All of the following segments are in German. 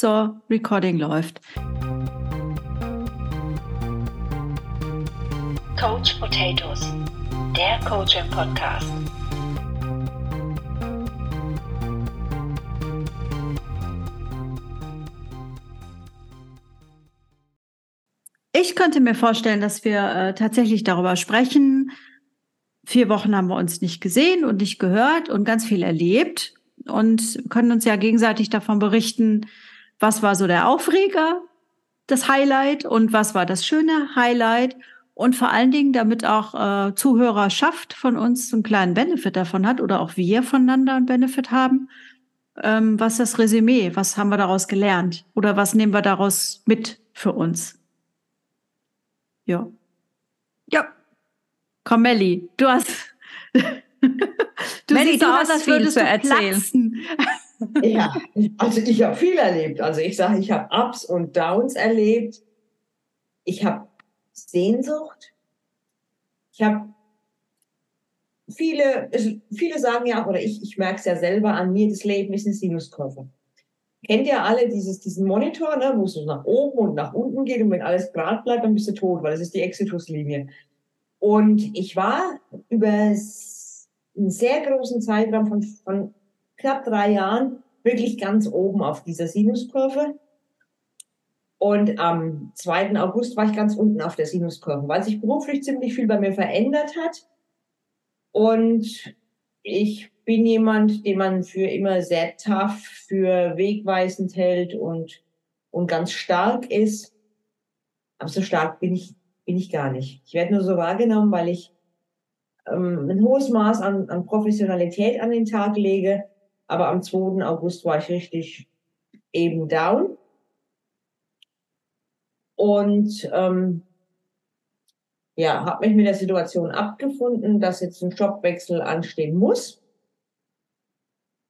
So, Recording läuft. Coach Potatoes, der Coaching Podcast. Ich könnte mir vorstellen, dass wir äh, tatsächlich darüber sprechen. Vier Wochen haben wir uns nicht gesehen und nicht gehört und ganz viel erlebt und können uns ja gegenseitig davon berichten, was war so der Aufreger, das Highlight und was war das schöne Highlight und vor allen Dingen, damit auch äh, Zuhörerschaft von uns einen kleinen Benefit davon hat oder auch wir voneinander einen Benefit haben. Ähm, was ist das Resümee? Was haben wir daraus gelernt? Oder was nehmen wir daraus mit für uns? Ja. Ja. Komm, Melli, du hast. du Melli, siehst du aus, hast viel zu erzählen. Ja, also ich habe viel erlebt. Also ich sage, ich habe Ups und Downs erlebt. Ich habe Sehnsucht. Ich habe viele, viele sagen ja, oder ich, ich merke es ja selber an mir, das Leben ist eine Sinuskurve. Kennt ihr alle dieses, diesen Monitor, ne, wo es so nach oben und nach unten geht und wenn alles gerade bleibt, dann bist du tot, weil das ist die Exituslinie. Und ich war über einen sehr großen Zeitraum von, von knapp drei Jahren wirklich ganz oben auf dieser Sinuskurve. Und am 2. August war ich ganz unten auf der Sinuskurve, weil sich beruflich ziemlich viel bei mir verändert hat. Und ich bin jemand, den man für immer sehr tough, für wegweisend hält und, und ganz stark ist. Aber so stark bin ich, bin ich gar nicht. Ich werde nur so wahrgenommen, weil ich ähm, ein hohes Maß an, an Professionalität an den Tag lege. Aber am 2. August war ich richtig eben down. Und ähm, ja, habe mich mit der Situation abgefunden, dass jetzt ein Jobwechsel anstehen muss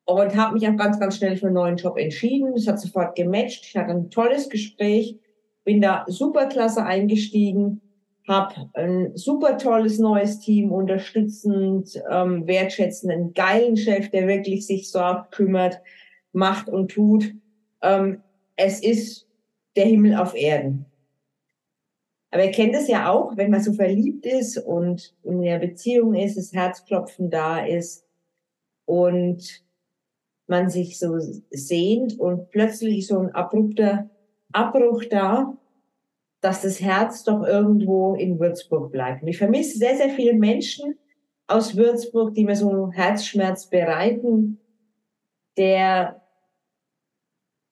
und habe mich auch ganz, ganz schnell für einen neuen Job entschieden. Es hat sofort gematcht. Ich hatte ein tolles Gespräch, bin da super klasse eingestiegen, habe ein super tolles neues Team, unterstützend, ähm, wertschätzenden, geilen Chef, der wirklich sich sorgt, kümmert, macht und tut. Ähm, es ist der Himmel auf Erden. Aber ihr kennt es ja auch, wenn man so verliebt ist und in einer Beziehung ist, das Herzklopfen da ist und man sich so sehnt und plötzlich so ein abrupter Abbruch da, dass das Herz doch irgendwo in Würzburg bleibt. Und ich vermisse sehr, sehr viele Menschen aus Würzburg, die mir so Herzschmerz bereiten, der,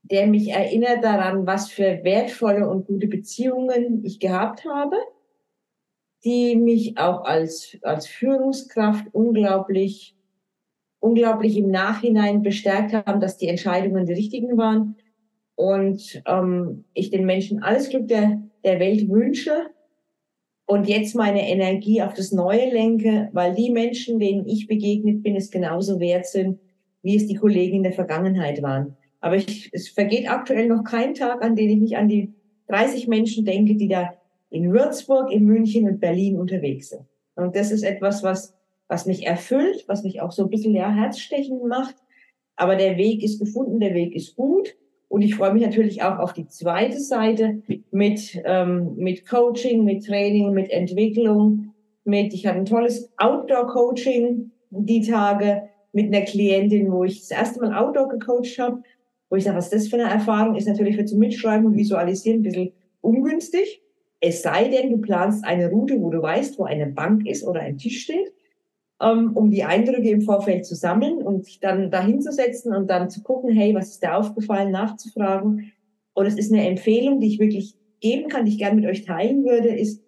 der mich erinnert daran, was für wertvolle und gute Beziehungen ich gehabt habe, die mich auch als, als Führungskraft unglaublich unglaublich im Nachhinein bestärkt haben, dass die Entscheidungen die richtigen waren. Und ähm, ich den Menschen alles Glück der, der Welt wünsche und jetzt meine Energie auf das Neue lenke, weil die Menschen, denen ich begegnet bin, es genauso wert sind, wie es die Kollegen in der Vergangenheit waren. Aber ich, es vergeht aktuell noch kein Tag, an dem ich nicht an die 30 Menschen denke, die da in Würzburg, in München und Berlin unterwegs sind. Und das ist etwas, was was mich erfüllt, was mich auch so ein bisschen ja, herzstechend macht. Aber der Weg ist gefunden, der Weg ist gut. Und ich freue mich natürlich auch auf die zweite Seite mit, ähm, mit Coaching, mit Training, mit Entwicklung, mit, ich hatte ein tolles Outdoor-Coaching die Tage mit einer Klientin, wo ich das erste Mal Outdoor gecoacht habe, wo ich sage, was das für eine Erfahrung ist, natürlich für zum Mitschreiben und Visualisieren ein bisschen ungünstig. Es sei denn, du planst eine Route, wo du weißt, wo eine Bank ist oder ein Tisch steht um die Eindrücke im Vorfeld zu sammeln und sich dann dahin zu setzen und dann zu gucken, hey, was ist da aufgefallen, nachzufragen. Und es ist eine Empfehlung, die ich wirklich geben kann, die ich gerne mit euch teilen würde, ist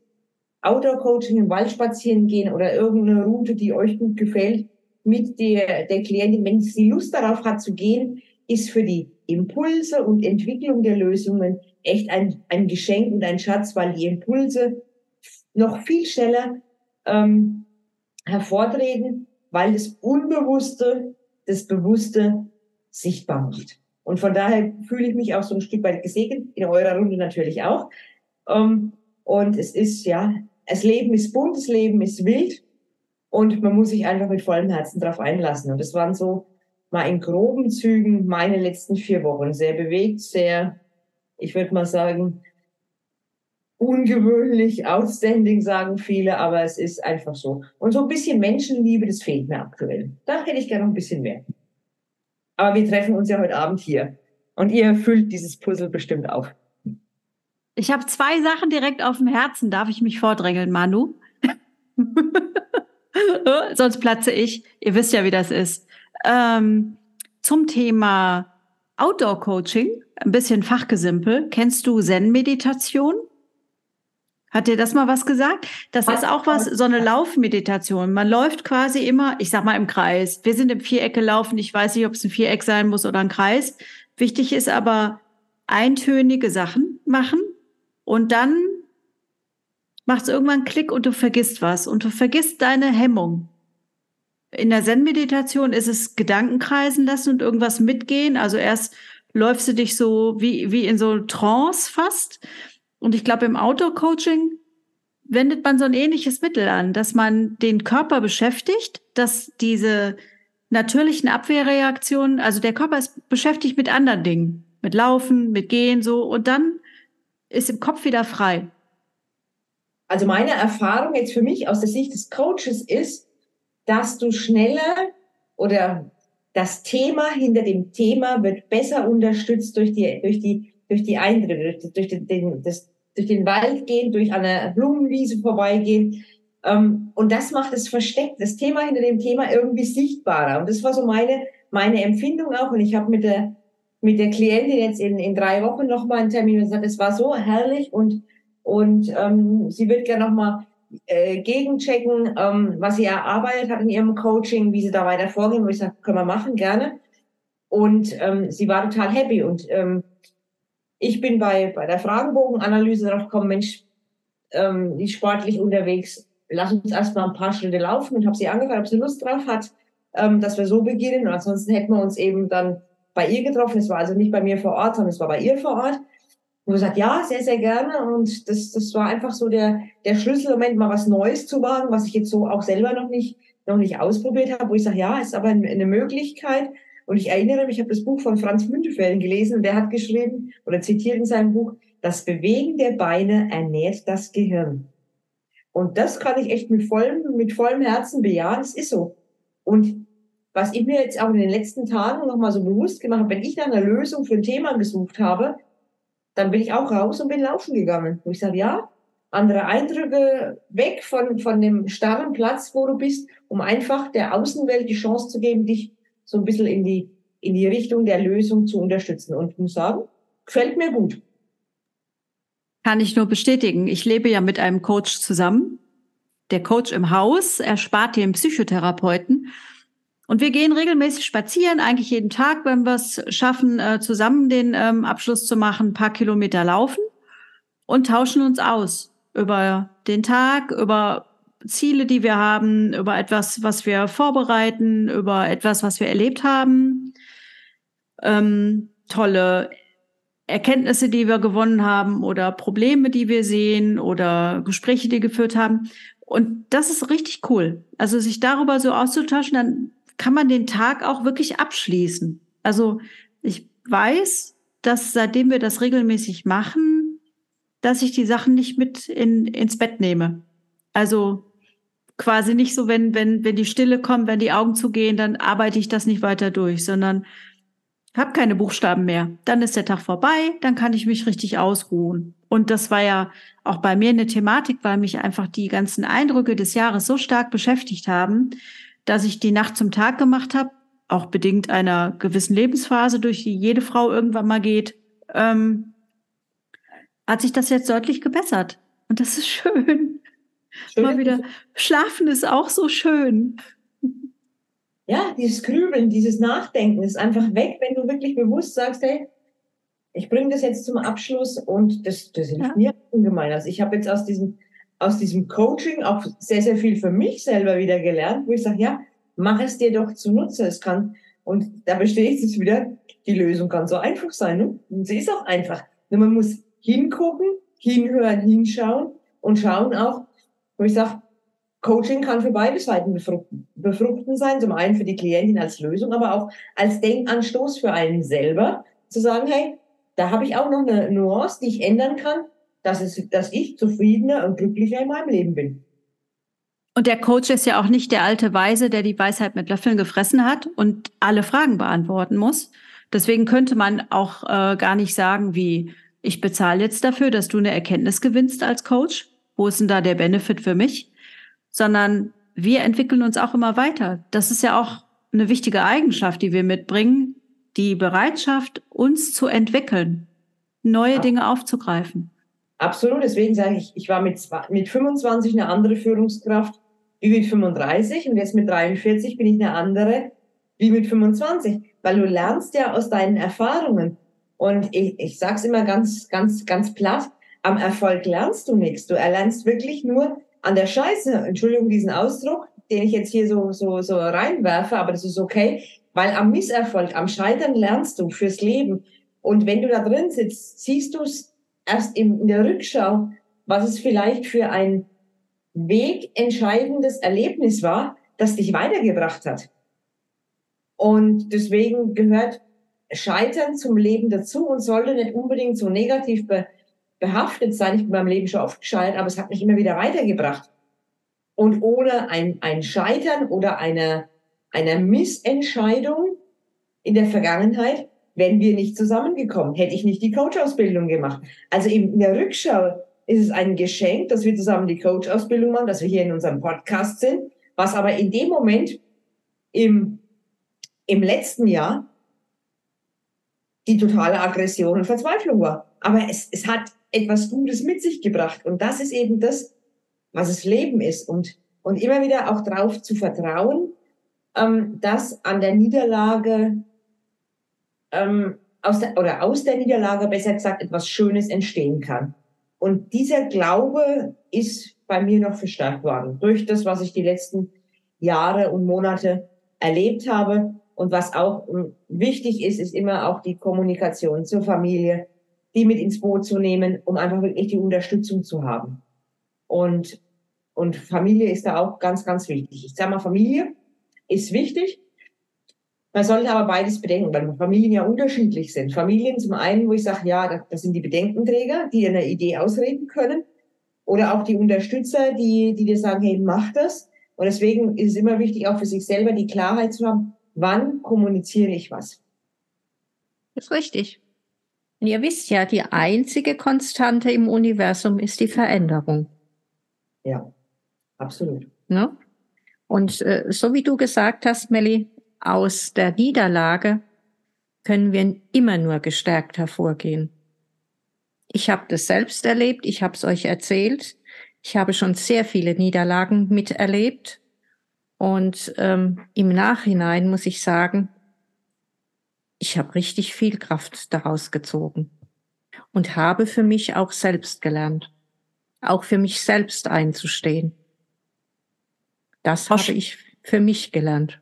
Outdoor-Coaching im Wald spazieren gehen oder irgendeine Route, die euch gut gefällt, mit der, der Klientin, wenn sie Lust darauf hat zu gehen, ist für die Impulse und Entwicklung der Lösungen echt ein, ein Geschenk und ein Schatz, weil die Impulse noch viel schneller ähm, hervortreten, weil das Unbewusste das Bewusste sichtbar macht. Und von daher fühle ich mich auch so ein Stück weit gesegnet, in eurer Runde natürlich auch. Ähm, und es ist, ja, das Leben ist bunt, das Leben ist wild und man muss sich einfach mit vollem Herzen darauf einlassen. Und das waren so mal in groben Zügen meine letzten vier Wochen. Sehr bewegt, sehr, ich würde mal sagen, ungewöhnlich, outstanding, sagen viele, aber es ist einfach so. Und so ein bisschen Menschenliebe, das fehlt mir aktuell. Da hätte ich gerne noch ein bisschen mehr. Aber wir treffen uns ja heute Abend hier. Und ihr füllt dieses Puzzle bestimmt auf. Ich habe zwei Sachen direkt auf dem Herzen. Darf ich mich vordrängeln, Manu? Sonst platze ich. Ihr wisst ja, wie das ist. Ähm, zum Thema Outdoor-Coaching, ein bisschen Fachgesimpel. Kennst du Zen-Meditation? Hat dir das mal was gesagt? Das was? ist auch was, so eine Laufmeditation. Man läuft quasi immer, ich sag mal im Kreis. Wir sind im Viereck gelaufen. Ich weiß nicht, ob es ein Viereck sein muss oder ein Kreis. Wichtig ist aber eintönige Sachen machen und dann macht es irgendwann Klick und du vergisst was und du vergisst deine Hemmung. In der Zen-Meditation ist es Gedanken kreisen lassen und irgendwas mitgehen. Also erst läufst du dich so wie, wie in so Trance fast und ich glaube, im Outdoor-Coaching wendet man so ein ähnliches Mittel an, dass man den Körper beschäftigt, dass diese natürlichen Abwehrreaktionen, also der Körper ist beschäftigt mit anderen Dingen, mit Laufen, mit Gehen, so, und dann ist im Kopf wieder frei. Also meine Erfahrung jetzt für mich aus der Sicht des Coaches ist, dass du schneller oder das Thema hinter dem Thema wird besser unterstützt durch die, durch die durch die Eindrücke, durch, den, den, das, durch den Wald gehen, durch eine Blumenwiese vorbeigehen. Ähm, und das macht es versteckt, das Thema hinter dem Thema irgendwie sichtbarer. Und das war so meine, meine Empfindung auch. Und ich habe mit der, mit der Klientin jetzt in, in drei Wochen nochmal einen Termin und gesagt, es war so herrlich und, und ähm, sie wird gerne nochmal äh, gegenchecken, ähm, was sie erarbeitet hat in ihrem Coaching, wie sie da weiter vorgehen. Wo ich sage, können wir machen, gerne. Und ähm, sie war total happy. Und ähm, ich bin bei, bei der Fragenbogenanalyse darauf gekommen, Mensch, ähm, die sportlich unterwegs, lass uns erstmal ein paar Schritte laufen und habe sie angefragt, ob sie Lust drauf hat, ähm, dass wir so beginnen. Und ansonsten hätten wir uns eben dann bei ihr getroffen. Es war also nicht bei mir vor Ort, sondern es war bei ihr vor Ort. Und gesagt, ja, sehr, sehr gerne. Und das, das war einfach so der, der Schlüsselmoment, mal was Neues zu wagen, was ich jetzt so auch selber noch nicht, noch nicht ausprobiert habe, wo ich sage, ja, ist aber eine Möglichkeit. Und ich erinnere mich, ich habe das Buch von Franz Müntefeld gelesen und der hat geschrieben oder zitiert in seinem Buch, das Bewegen der Beine ernährt das Gehirn. Und das kann ich echt mit vollem, mit vollem Herzen bejahen. Es ist so. Und was ich mir jetzt auch in den letzten Tagen nochmal so bewusst gemacht habe, wenn ich dann eine Lösung für ein Thema gesucht habe, dann bin ich auch raus und bin laufen gegangen. Wo ich sage, ja, andere Eindrücke weg von, von dem starren Platz, wo du bist, um einfach der Außenwelt die Chance zu geben, dich so ein bisschen in die, in die Richtung der Lösung zu unterstützen. Und muss sagen, gefällt mir gut. Kann ich nur bestätigen. Ich lebe ja mit einem Coach zusammen. Der Coach im Haus erspart den Psychotherapeuten. Und wir gehen regelmäßig spazieren, eigentlich jeden Tag, wenn wir es schaffen, äh, zusammen den ähm, Abschluss zu machen, ein paar Kilometer laufen und tauschen uns aus über den Tag, über Ziele, die wir haben, über etwas, was wir vorbereiten, über etwas, was wir erlebt haben, ähm, tolle Erkenntnisse, die wir gewonnen haben oder Probleme, die wir sehen oder Gespräche, die geführt haben. Und das ist richtig cool. Also sich darüber so auszutauschen, dann kann man den Tag auch wirklich abschließen. Also ich weiß, dass seitdem wir das regelmäßig machen, dass ich die Sachen nicht mit in, ins Bett nehme. Also quasi nicht so, wenn, wenn, wenn die Stille kommt, wenn die Augen zugehen, dann arbeite ich das nicht weiter durch, sondern habe keine Buchstaben mehr. Dann ist der Tag vorbei, dann kann ich mich richtig ausruhen. Und das war ja auch bei mir eine Thematik, weil mich einfach die ganzen Eindrücke des Jahres so stark beschäftigt haben, dass ich die Nacht zum Tag gemacht habe, auch bedingt einer gewissen Lebensphase, durch die jede Frau irgendwann mal geht, ähm, hat sich das jetzt deutlich gebessert. Und das ist schön. Schön. Mal wieder, schlafen ist auch so schön. Ja, dieses Grübeln, dieses Nachdenken ist einfach weg, wenn du wirklich bewusst sagst, hey, ich bringe das jetzt zum Abschluss und das, das hilft ja. mir ungemein. Also ich habe jetzt aus diesem, aus diesem Coaching auch sehr, sehr viel für mich selber wieder gelernt, wo ich sage, ja, mach es dir doch zunutze. Es kann, und da ich jetzt wieder, die Lösung kann so einfach sein. Ne? Und sie ist auch einfach. Nur man muss hingucken, hinhören, hinschauen und schauen auch, wo ich sage, Coaching kann für beide Seiten befruchten, befruchten sein, zum einen für die Klientin als Lösung, aber auch als Denkanstoß für einen selber, zu sagen, hey, da habe ich auch noch eine Nuance, die ich ändern kann, dass, es, dass ich zufriedener und glücklicher in meinem Leben bin. Und der Coach ist ja auch nicht der alte Weise, der die Weisheit mit Löffeln gefressen hat und alle Fragen beantworten muss. Deswegen könnte man auch äh, gar nicht sagen, wie ich bezahle jetzt dafür, dass du eine Erkenntnis gewinnst als Coach. Wo ist denn da der Benefit für mich? Sondern wir entwickeln uns auch immer weiter. Das ist ja auch eine wichtige Eigenschaft, die wir mitbringen, die Bereitschaft, uns zu entwickeln, neue ja. Dinge aufzugreifen. Absolut, deswegen sage ich, ich war mit, mit 25 eine andere Führungskraft wie mit 35 und jetzt mit 43 bin ich eine andere wie mit 25, weil du lernst ja aus deinen Erfahrungen. Und ich, ich sage es immer ganz, ganz, ganz platt, am Erfolg lernst du nichts. Du erlernst wirklich nur an der Scheiße, Entschuldigung diesen Ausdruck, den ich jetzt hier so, so, so reinwerfe, aber das ist okay, weil am Misserfolg, am Scheitern lernst du fürs Leben. Und wenn du da drin sitzt, siehst du es erst in der Rückschau, was es vielleicht für ein wegentscheidendes Erlebnis war, das dich weitergebracht hat. Und deswegen gehört Scheitern zum Leben dazu und sollte nicht unbedingt so negativ be behaftet sein. Ich bin beim Leben schon oft gescheitert, aber es hat mich immer wieder weitergebracht. Und ohne ein, ein Scheitern oder eine, eine Missentscheidung in der Vergangenheit wären wir nicht zusammengekommen, hätte ich nicht die Coach-Ausbildung gemacht. Also in der Rückschau ist es ein Geschenk, dass wir zusammen die Coach-Ausbildung machen, dass wir hier in unserem Podcast sind, was aber in dem Moment im, im letzten Jahr die totale Aggression und Verzweiflung war. Aber es, es hat etwas Gutes mit sich gebracht. Und das ist eben das, was das Leben ist. Und, und immer wieder auch darauf zu vertrauen, ähm, dass an der Niederlage ähm, aus der, oder aus der Niederlage besser gesagt etwas Schönes entstehen kann. Und dieser Glaube ist bei mir noch verstärkt worden durch das, was ich die letzten Jahre und Monate erlebt habe. Und was auch ähm, wichtig ist, ist immer auch die Kommunikation zur Familie, die mit ins Boot zu nehmen, um einfach wirklich die Unterstützung zu haben. Und, und Familie ist da auch ganz, ganz wichtig. Ich sage mal, Familie ist wichtig, man sollte aber beides bedenken, weil Familien ja unterschiedlich sind. Familien zum einen, wo ich sage, ja, das sind die Bedenkenträger, die eine Idee ausreden können. Oder auch die Unterstützer, die, die dir sagen, hey, mach das. Und deswegen ist es immer wichtig, auch für sich selber die Klarheit zu haben, wann kommuniziere ich was. Das ist richtig. Und ihr wisst ja, die einzige Konstante im Universum ist die Veränderung. Ja, absolut. Ne? Und äh, so wie du gesagt hast, Melli, aus der Niederlage können wir immer nur gestärkt hervorgehen. Ich habe das selbst erlebt, ich habe es euch erzählt. Ich habe schon sehr viele Niederlagen miterlebt. Und ähm, im Nachhinein muss ich sagen, ich habe richtig viel Kraft daraus gezogen und habe für mich auch selbst gelernt, auch für mich selbst einzustehen. Das habe ich für mich gelernt.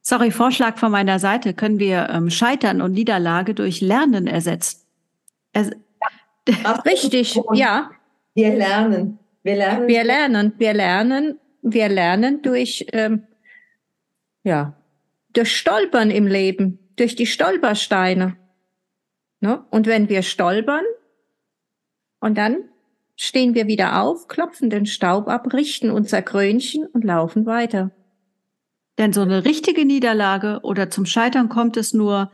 Sorry, Vorschlag von meiner Seite. Können wir ähm, Scheitern und Niederlage durch Lernen ersetzen? Er Ach, richtig, ja. Wir lernen. Wir lernen. Wir lernen. Wir lernen. Wir lernen durch, ähm, ja, durch Stolpern im Leben, durch die Stolpersteine. Ne? Und wenn wir stolpern und dann stehen wir wieder auf, klopfen den Staub ab, richten unser Krönchen und laufen weiter. Denn so eine richtige Niederlage oder zum Scheitern kommt es nur,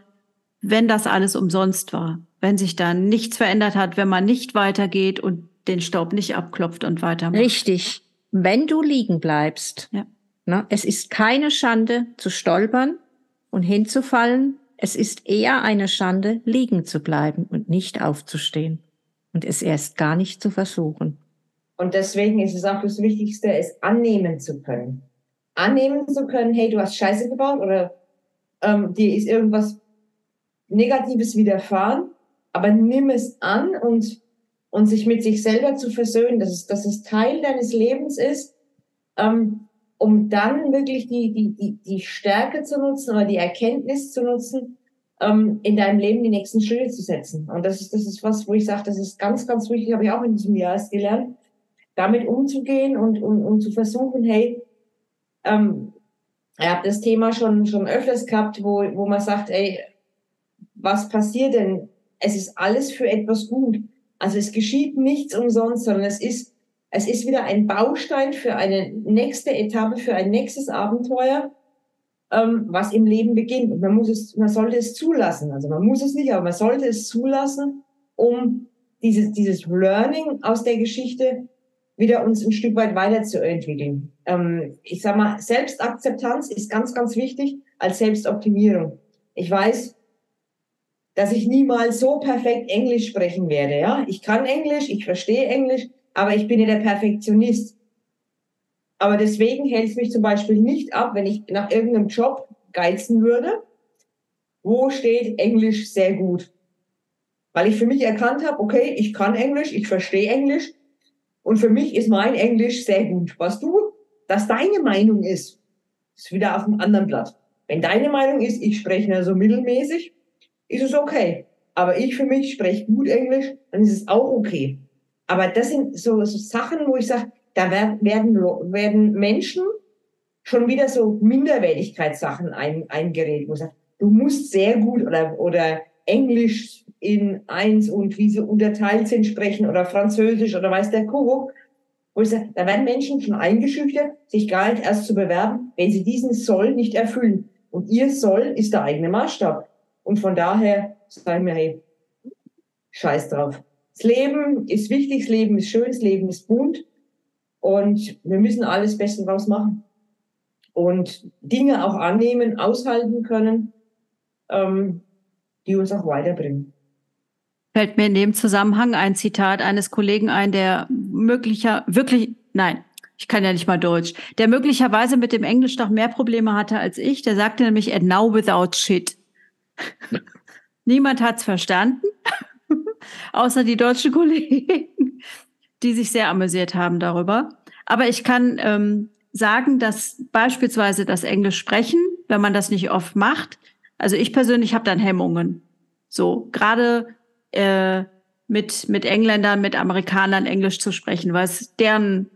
wenn das alles umsonst war, wenn sich dann nichts verändert hat, wenn man nicht weitergeht und den Staub nicht abklopft und weitermacht. Richtig. Wenn du liegen bleibst. Ja. Ne, es ist keine Schande zu stolpern und hinzufallen. Es ist eher eine Schande, liegen zu bleiben und nicht aufzustehen und es erst gar nicht zu versuchen. Und deswegen ist es auch das Wichtigste, es annehmen zu können annehmen zu können, hey, du hast Scheiße gebaut oder ähm, dir ist irgendwas Negatives widerfahren, aber nimm es an und, und sich mit sich selber zu versöhnen, dass es, dass es Teil deines Lebens ist, ähm, um dann wirklich die, die, die, die Stärke zu nutzen oder die Erkenntnis zu nutzen, ähm, in deinem Leben die nächsten Schritte zu setzen. Und das ist, das ist was, wo ich sage, das ist ganz, ganz wichtig, habe ich auch in diesem Jahr erst gelernt, damit umzugehen und, und, und zu versuchen, hey, ähm, ihr habt das Thema schon, schon öfters gehabt, wo, wo man sagt, ey, was passiert denn? Es ist alles für etwas gut. Also es geschieht nichts umsonst, sondern es ist, es ist wieder ein Baustein für eine nächste Etappe, für ein nächstes Abenteuer, ähm, was im Leben beginnt. Und man muss es, man sollte es zulassen. Also man muss es nicht, aber man sollte es zulassen, um dieses, dieses Learning aus der Geschichte wieder uns ein Stück weit weiterzuentwickeln. Ähm, ich sag mal, Selbstakzeptanz ist ganz, ganz wichtig als Selbstoptimierung. Ich weiß, dass ich niemals so perfekt Englisch sprechen werde. Ja, ich kann Englisch, ich verstehe Englisch, aber ich bin ja der Perfektionist. Aber deswegen hält es mich zum Beispiel nicht ab, wenn ich nach irgendeinem Job geizen würde, wo steht Englisch sehr gut. Weil ich für mich erkannt habe, okay, ich kann Englisch, ich verstehe Englisch und für mich ist mein Englisch sehr gut. Was du, dass deine Meinung ist, ist wieder auf einem anderen Blatt. Wenn deine Meinung ist, ich spreche nur so mittelmäßig, ist es okay. Aber ich für mich spreche gut Englisch, dann ist es auch okay. Aber das sind so, so Sachen, wo ich sage, da werden, werden, werden Menschen schon wieder so Minderwertigkeitssachen ein, eingeredet. Wo ich sage, du musst sehr gut oder, oder Englisch in eins und wie sie unterteilt sind sprechen oder Französisch oder weiß der Kuckuck. Wo ich sage, da werden Menschen schon eingeschüchtert, sich gar nicht erst zu bewerben, wenn sie diesen Soll nicht erfüllen. Und ihr Soll ist der eigene Maßstab. Und von daher sagen wir, hey, scheiß drauf. Das Leben ist wichtig, das Leben ist schön, das Leben ist bunt und wir müssen alles Beste draus machen. Und Dinge auch annehmen, aushalten können, ähm, die uns auch weiterbringen. Fällt mir in dem Zusammenhang ein Zitat eines Kollegen ein, der möglicher, wirklich, nein, ich kann ja nicht mal Deutsch, der möglicherweise mit dem Englisch noch mehr Probleme hatte als ich. Der sagte nämlich, and now without shit. Niemand hat's verstanden, außer die deutschen Kollegen, die sich sehr amüsiert haben darüber. Aber ich kann ähm, sagen, dass beispielsweise das Englisch sprechen, wenn man das nicht oft macht, also ich persönlich habe dann Hemmungen. So, gerade äh, mit, mit Engländern, mit Amerikanern Englisch zu sprechen, weil es deren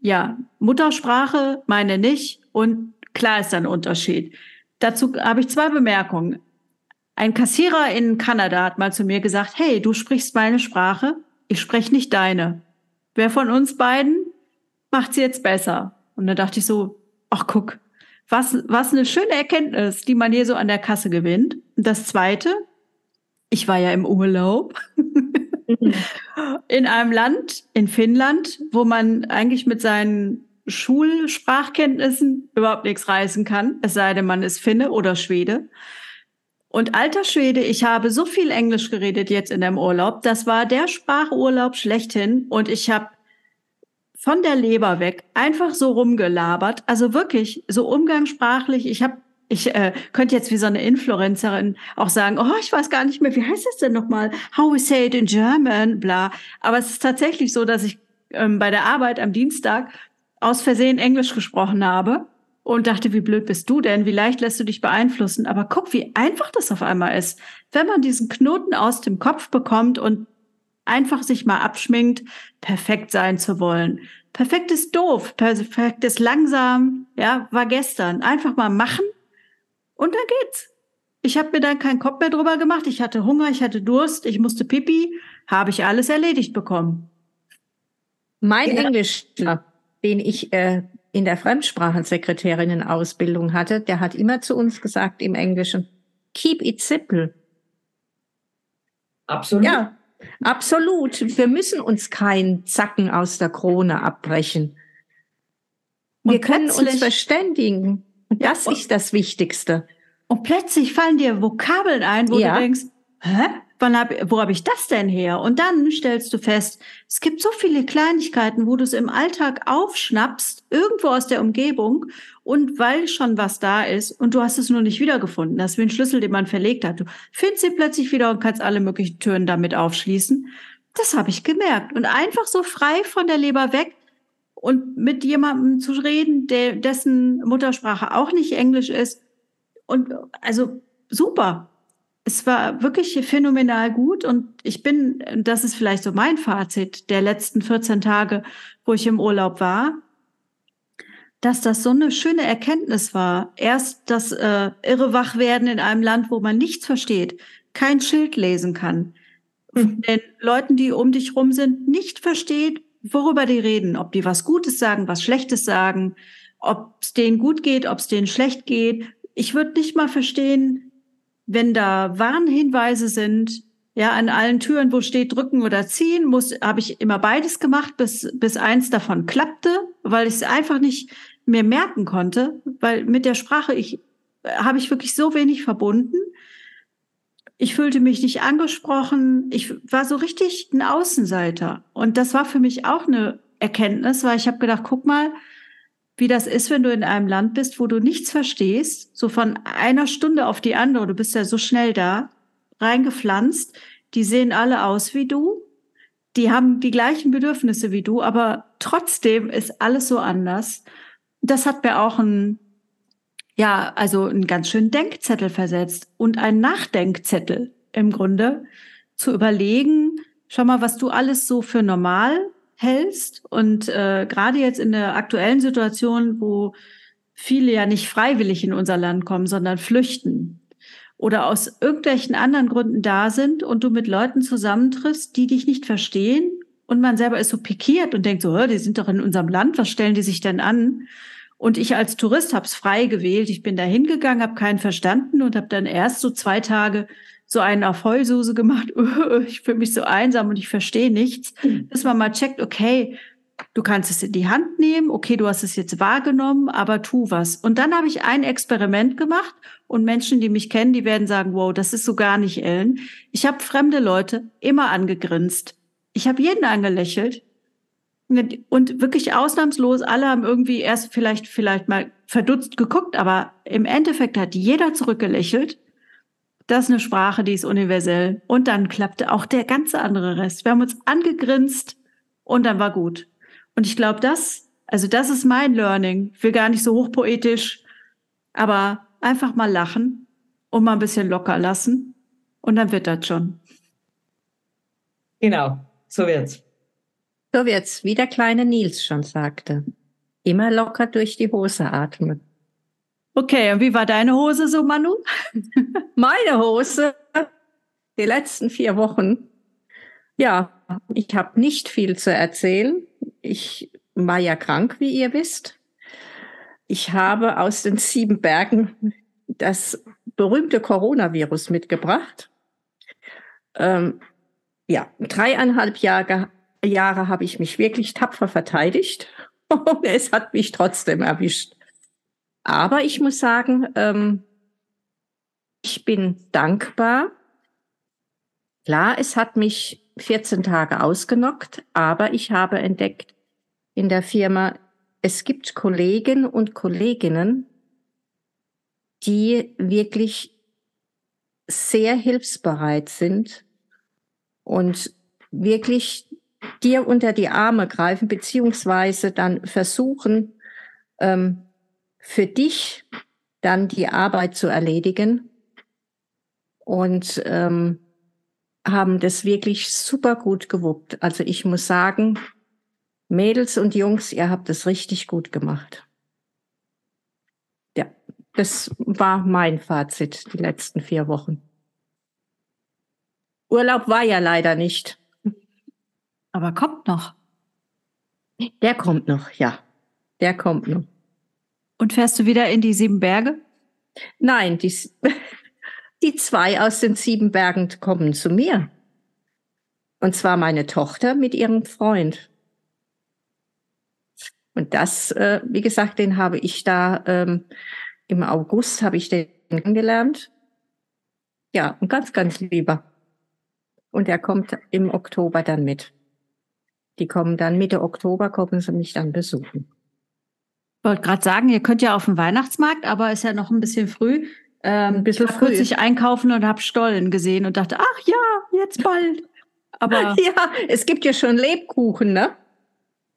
ja, Muttersprache, meine nicht. Und klar ist da ein Unterschied. Dazu habe ich zwei Bemerkungen. Ein Kassierer in Kanada hat mal zu mir gesagt, hey, du sprichst meine Sprache, ich spreche nicht deine. Wer von uns beiden macht sie jetzt besser? Und dann dachte ich so, ach guck, was, was eine schöne Erkenntnis, die man hier so an der Kasse gewinnt. Und das zweite, ich war ja im Urlaub in einem Land, in Finnland, wo man eigentlich mit seinen Schulsprachkenntnissen überhaupt nichts reißen kann, es sei denn, man ist Finne oder Schwede. Und alter Schwede, ich habe so viel Englisch geredet jetzt in dem Urlaub. Das war der Sprachurlaub schlechthin. Und ich habe von der Leber weg einfach so rumgelabert. Also wirklich so umgangssprachlich. Ich habe ich äh, könnte jetzt wie so eine Influencerin auch sagen, oh, ich weiß gar nicht mehr, wie heißt das denn nochmal? How we say it in German, bla. Aber es ist tatsächlich so, dass ich ähm, bei der Arbeit am Dienstag aus Versehen Englisch gesprochen habe und dachte, wie blöd bist du denn? Wie leicht lässt du dich beeinflussen? Aber guck, wie einfach das auf einmal ist, wenn man diesen Knoten aus dem Kopf bekommt und einfach sich mal abschminkt, perfekt sein zu wollen. Perfekt ist doof, perfekt ist langsam, ja, war gestern. Einfach mal machen und dann geht's. Ich habe mir dann keinen Kopf mehr drüber gemacht. Ich hatte Hunger, ich hatte Durst, ich musste pipi, habe ich alles erledigt bekommen. Mein genau. Englisch, den ich äh, in der Fremdsprachensekretärinnen-Ausbildung hatte, der hat immer zu uns gesagt im Englischen, keep it simple. Absolut. Ja, absolut. Wir müssen uns keinen Zacken aus der Krone abbrechen. Wir und können uns verständigen. Und das ja, ist das Wichtigste. Und plötzlich fallen dir Vokabeln ein, wo ja. du denkst, hä? Wann hab, wo habe ich das denn her? Und dann stellst du fest, es gibt so viele Kleinigkeiten, wo du es im Alltag aufschnappst, irgendwo aus der Umgebung, und weil schon was da ist und du hast es nur nicht wiedergefunden, das ist wie ein Schlüssel, den man verlegt hat. Du findest sie plötzlich wieder und kannst alle möglichen Türen damit aufschließen. Das habe ich gemerkt. Und einfach so frei von der Leber weg und mit jemandem zu reden, der, dessen Muttersprache auch nicht Englisch ist. Und also super es war wirklich phänomenal gut und ich bin, das ist vielleicht so mein Fazit der letzten 14 Tage, wo ich im Urlaub war, dass das so eine schöne Erkenntnis war. Erst das äh, irre Wachwerden in einem Land, wo man nichts versteht, kein Schild lesen kann, mhm. den Leuten, die um dich rum sind, nicht versteht, worüber die reden, ob die was Gutes sagen, was Schlechtes sagen, ob es denen gut geht, ob es denen schlecht geht. Ich würde nicht mal verstehen, wenn da Warnhinweise sind, ja, an allen Türen, wo steht drücken oder ziehen, muss, habe ich immer beides gemacht, bis, bis eins davon klappte, weil ich es einfach nicht mehr merken konnte, weil mit der Sprache ich, habe ich wirklich so wenig verbunden. Ich fühlte mich nicht angesprochen. Ich war so richtig ein Außenseiter. Und das war für mich auch eine Erkenntnis, weil ich habe gedacht, guck mal, wie das ist, wenn du in einem Land bist, wo du nichts verstehst, so von einer Stunde auf die andere, du bist ja so schnell da, reingepflanzt, die sehen alle aus wie du, die haben die gleichen Bedürfnisse wie du, aber trotzdem ist alles so anders. Das hat mir auch ein, ja, also einen ganz schönen Denkzettel versetzt und einen Nachdenkzettel im Grunde zu überlegen, schau mal, was du alles so für normal hältst. Und äh, gerade jetzt in der aktuellen Situation, wo viele ja nicht freiwillig in unser Land kommen, sondern flüchten oder aus irgendwelchen anderen Gründen da sind und du mit Leuten zusammentriffst, die dich nicht verstehen und man selber ist so pikiert und denkt so, die sind doch in unserem Land, was stellen die sich denn an? Und ich als Tourist habe es frei gewählt. Ich bin da hingegangen, habe keinen verstanden und habe dann erst so zwei Tage so einen auf Heulsuse gemacht. ich fühle mich so einsam und ich verstehe nichts. Hm. Bis man mal checkt, okay, du kannst es in die Hand nehmen, okay, du hast es jetzt wahrgenommen, aber tu was. Und dann habe ich ein Experiment gemacht und Menschen, die mich kennen, die werden sagen, wow, das ist so gar nicht Ellen. Ich habe fremde Leute immer angegrinst. Ich habe jeden angelächelt. Und wirklich ausnahmslos, alle haben irgendwie erst vielleicht, vielleicht mal verdutzt geguckt, aber im Endeffekt hat jeder zurückgelächelt das ist eine Sprache, die ist universell. Und dann klappte auch der ganze andere Rest. Wir haben uns angegrinst und dann war gut. Und ich glaube, das, also das ist mein Learning. Ich will gar nicht so hochpoetisch, aber einfach mal lachen und mal ein bisschen locker lassen. Und dann wird das schon. Genau, so wird's. So wird's, wie der kleine Nils schon sagte. Immer locker durch die Hose atmen. Okay, und wie war deine Hose so, Manu? Meine Hose, die letzten vier Wochen. Ja, ich habe nicht viel zu erzählen. Ich war ja krank, wie ihr wisst. Ich habe aus den sieben Bergen das berühmte Coronavirus mitgebracht. Ähm, ja, dreieinhalb Jahre, Jahre habe ich mich wirklich tapfer verteidigt und es hat mich trotzdem erwischt. Aber ich muss sagen, ähm, ich bin dankbar. Klar, es hat mich 14 Tage ausgenockt, aber ich habe entdeckt in der Firma, es gibt Kollegen und Kolleginnen, die wirklich sehr hilfsbereit sind und wirklich dir unter die Arme greifen, beziehungsweise dann versuchen, ähm, für dich dann die Arbeit zu erledigen und ähm, haben das wirklich super gut gewuppt. Also ich muss sagen, Mädels und Jungs, ihr habt es richtig gut gemacht. Ja, das war mein Fazit die letzten vier Wochen. Urlaub war ja leider nicht. Aber kommt noch. Der kommt noch, ja. Der kommt noch. Und fährst du wieder in die sieben Berge? Nein, die, die zwei aus den sieben Bergen kommen zu mir. Und zwar meine Tochter mit ihrem Freund. Und das, äh, wie gesagt, den habe ich da ähm, im August habe ich den kennengelernt. Ja, ein ganz, ganz lieber. Und er kommt im Oktober dann mit. Die kommen dann Mitte Oktober, kommen sie mich dann besuchen. Ich wollte gerade sagen, ihr könnt ja auf den Weihnachtsmarkt, aber ist ja noch ein bisschen früh. Ähm, ein bisschen ich war kürzlich einkaufen und habe Stollen gesehen und dachte, ach ja, jetzt bald. Aber ja, es gibt ja schon Lebkuchen, ne?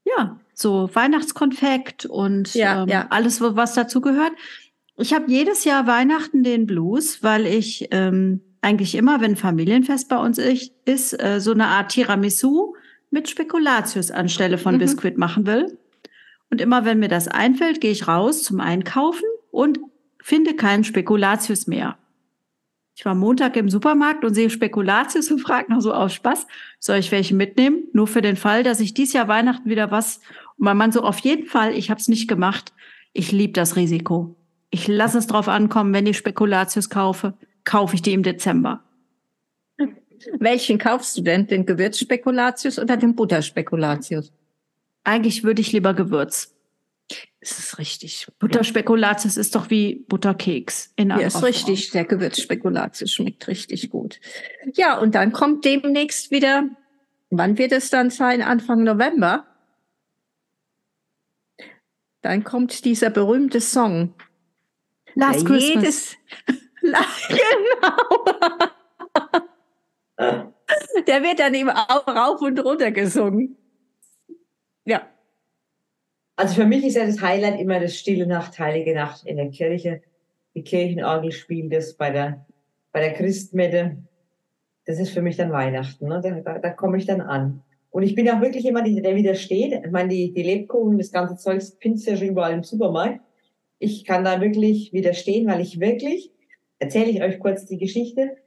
Ja, so Weihnachtskonfekt und ja, ähm, ja. alles, was dazu gehört. Ich habe jedes Jahr Weihnachten den Blues, weil ich ähm, eigentlich immer, wenn Familienfest bei uns ist, äh, so eine Art Tiramisu mit Spekulatius anstelle von mhm. Biskuit machen will. Und immer wenn mir das einfällt, gehe ich raus zum Einkaufen und finde keinen Spekulatius mehr. Ich war Montag im Supermarkt und sehe Spekulatius und frage noch so aus Spaß, soll ich welche mitnehmen? Nur für den Fall, dass ich dies Jahr Weihnachten wieder was, und mein Mann so auf jeden Fall, ich habe es nicht gemacht. Ich liebe das Risiko. Ich lasse es drauf ankommen, wenn ich Spekulatius kaufe, kaufe ich die im Dezember. Welchen kaufst du denn? Den Gewürzspekulatius oder den Butterspekulatius? Eigentlich würde ich lieber Gewürz. Es ist richtig. Butterspekulatius ist doch wie Butterkeks. In ja, ist richtig. Der Gewürzspekulatius schmeckt richtig gut. Ja, und dann kommt demnächst wieder, wann wird es dann sein? Anfang November? Dann kommt dieser berühmte Song. Last Christmas. genau. Der wird dann eben auch rauf und runter gesungen. Ja. Also für mich ist ja das Highlight immer das Stille Nacht, Heilige Nacht in der Kirche. Die Kirchenorgel spielt das bei der, bei der Christmette. Das ist für mich dann Weihnachten. Ne? Da, da, da komme ich dann an. Und ich bin auch wirklich jemand, der widersteht. Ich meine, die, die Lebkuchen, das ganze Zeug findest ja schon überall im Supermarkt. Ich kann da wirklich widerstehen, weil ich wirklich, erzähle ich euch kurz die Geschichte,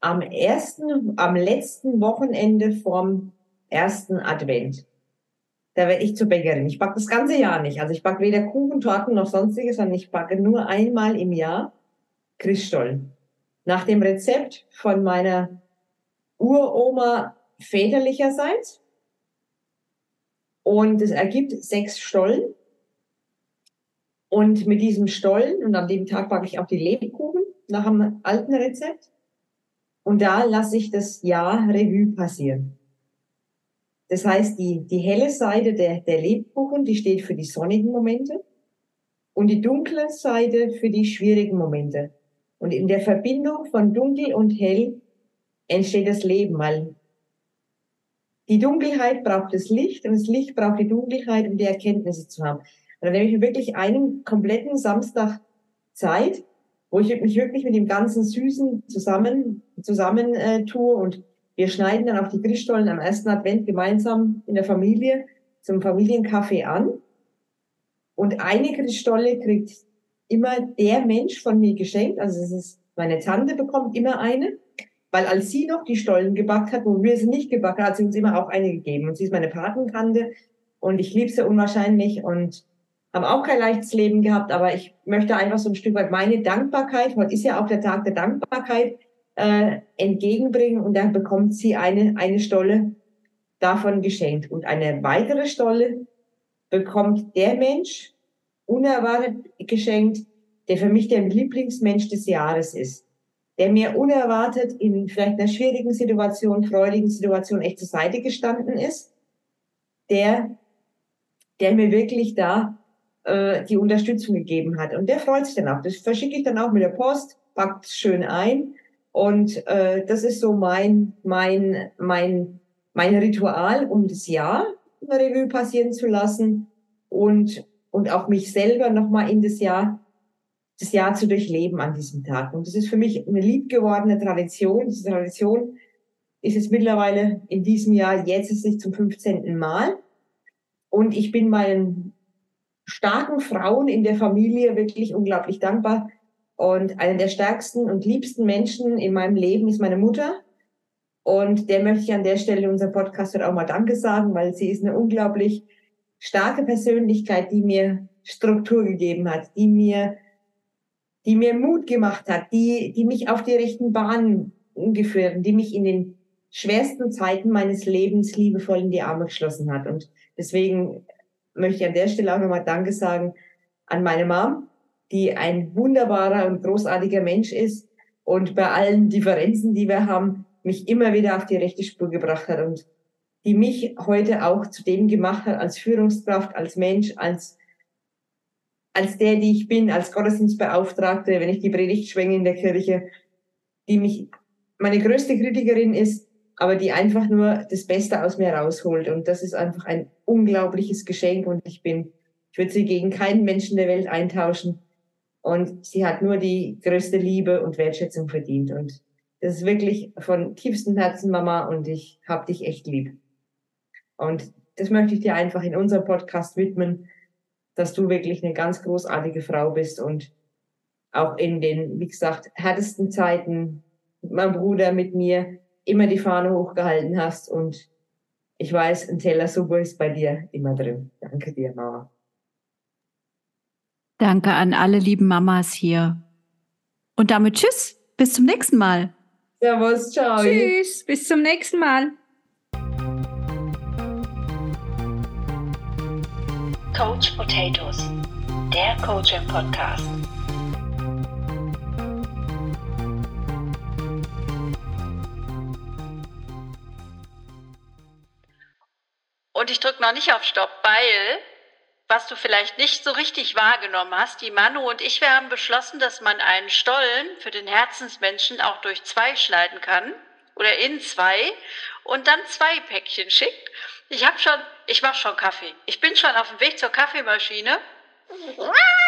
am ersten, am letzten Wochenende vom ersten Advent da werde ich zur Bäckerin. Ich backe das ganze Jahr nicht. Also ich backe weder Kuchen, Torten noch sonstiges, sondern ich backe nur einmal im Jahr Christstollen. Nach dem Rezept von meiner Uroma väterlicherseits. Und es ergibt sechs Stollen. Und mit diesem Stollen, und an dem Tag backe ich auch die Lebkuchen nach einem alten Rezept. Und da lasse ich das Jahr Revue passieren. Das heißt, die, die helle Seite der, der Lebkuchen, die steht für die sonnigen Momente und die dunkle Seite für die schwierigen Momente. Und in der Verbindung von dunkel und hell entsteht das Leben, weil die Dunkelheit braucht das Licht und das Licht braucht die Dunkelheit, um die Erkenntnisse zu haben. Und dann nehme ich mir wirklich einen kompletten Samstag Zeit, wo ich mich wirklich mit dem ganzen Süßen zusammen, zusammen äh, tue und wir schneiden dann auch die Christstollen am ersten Advent gemeinsam in der Familie zum Familienkaffee an. Und eine Christstolle kriegt immer der Mensch von mir geschenkt. Also es ist, meine Tante bekommt immer eine, weil als sie noch die Stollen gebackt hat, wo wir sie nicht gebacken, hat sie uns immer auch eine gegeben. Und sie ist meine Patentante und ich liebe sie unwahrscheinlich und haben auch kein leichtes Leben gehabt, aber ich möchte einfach so ein Stück weit meine Dankbarkeit, heute ist ja auch der Tag der Dankbarkeit, äh, entgegenbringen und dann bekommt sie eine, eine Stolle davon geschenkt. Und eine weitere Stolle bekommt der Mensch unerwartet geschenkt, der für mich der Lieblingsmensch des Jahres ist. Der mir unerwartet in vielleicht einer schwierigen Situation, freudigen Situation echt zur Seite gestanden ist. Der, der mir wirklich da äh, die Unterstützung gegeben hat. Und der freut sich dann auch. Das verschicke ich dann auch mit der Post, packt schön ein und äh, das ist so mein, mein, mein, mein Ritual, um das Jahr eine Revue passieren zu lassen und, und auch mich selber nochmal in das Jahr, das Jahr zu durchleben an diesem Tag. Und das ist für mich eine liebgewordene Tradition. Diese Tradition ist es mittlerweile in diesem Jahr, jetzt ist es zum 15. Mal. Und ich bin meinen starken Frauen in der Familie wirklich unglaublich dankbar, und eine der stärksten und liebsten Menschen in meinem Leben ist meine Mutter. Und der möchte ich an der Stelle in unserem Podcast heute auch mal Danke sagen, weil sie ist eine unglaublich starke Persönlichkeit, die mir Struktur gegeben hat, die mir, die mir Mut gemacht hat, die, die mich auf die rechten Bahnen geführt und die mich in den schwersten Zeiten meines Lebens liebevoll in die Arme geschlossen hat. Und deswegen möchte ich an der Stelle auch nochmal Danke sagen an meine Mom, die ein wunderbarer und großartiger Mensch ist und bei allen Differenzen, die wir haben, mich immer wieder auf die rechte Spur gebracht hat und die mich heute auch zu dem gemacht hat als Führungskraft, als Mensch, als als der, die ich bin, als Gottesdienstbeauftragte, wenn ich die Predigt schwänge in der Kirche, die mich meine größte Kritikerin ist, aber die einfach nur das Beste aus mir rausholt. Und das ist einfach ein unglaubliches Geschenk und ich bin, ich würde sie gegen keinen Menschen der Welt eintauschen. Und sie hat nur die größte Liebe und Wertschätzung verdient. Und Das ist wirklich von tiefstem Herzen, Mama, und ich hab dich echt lieb. Und das möchte ich dir einfach in unserem Podcast widmen, dass du wirklich eine ganz großartige Frau bist und auch in den, wie gesagt, härtesten Zeiten mit meinem Bruder, mit mir immer die Fahne hochgehalten hast und ich weiß, ein Teller Suppe ist bei dir immer drin. Danke dir, Mama. Danke an alle lieben Mamas hier. Und damit tschüss, bis zum nächsten Mal. Servus, ciao. Tschüss, bis zum nächsten Mal. Coach Potatoes, der Coaching Podcast. Und ich drücke noch nicht auf Stopp, weil, was du vielleicht nicht so richtig wahrgenommen hast, die Manu und ich, wir haben beschlossen, dass man einen Stollen für den Herzensmenschen auch durch zwei schneiden kann oder in zwei und dann zwei Päckchen schickt. Ich habe schon, ich mache schon Kaffee. Ich bin schon auf dem Weg zur Kaffeemaschine.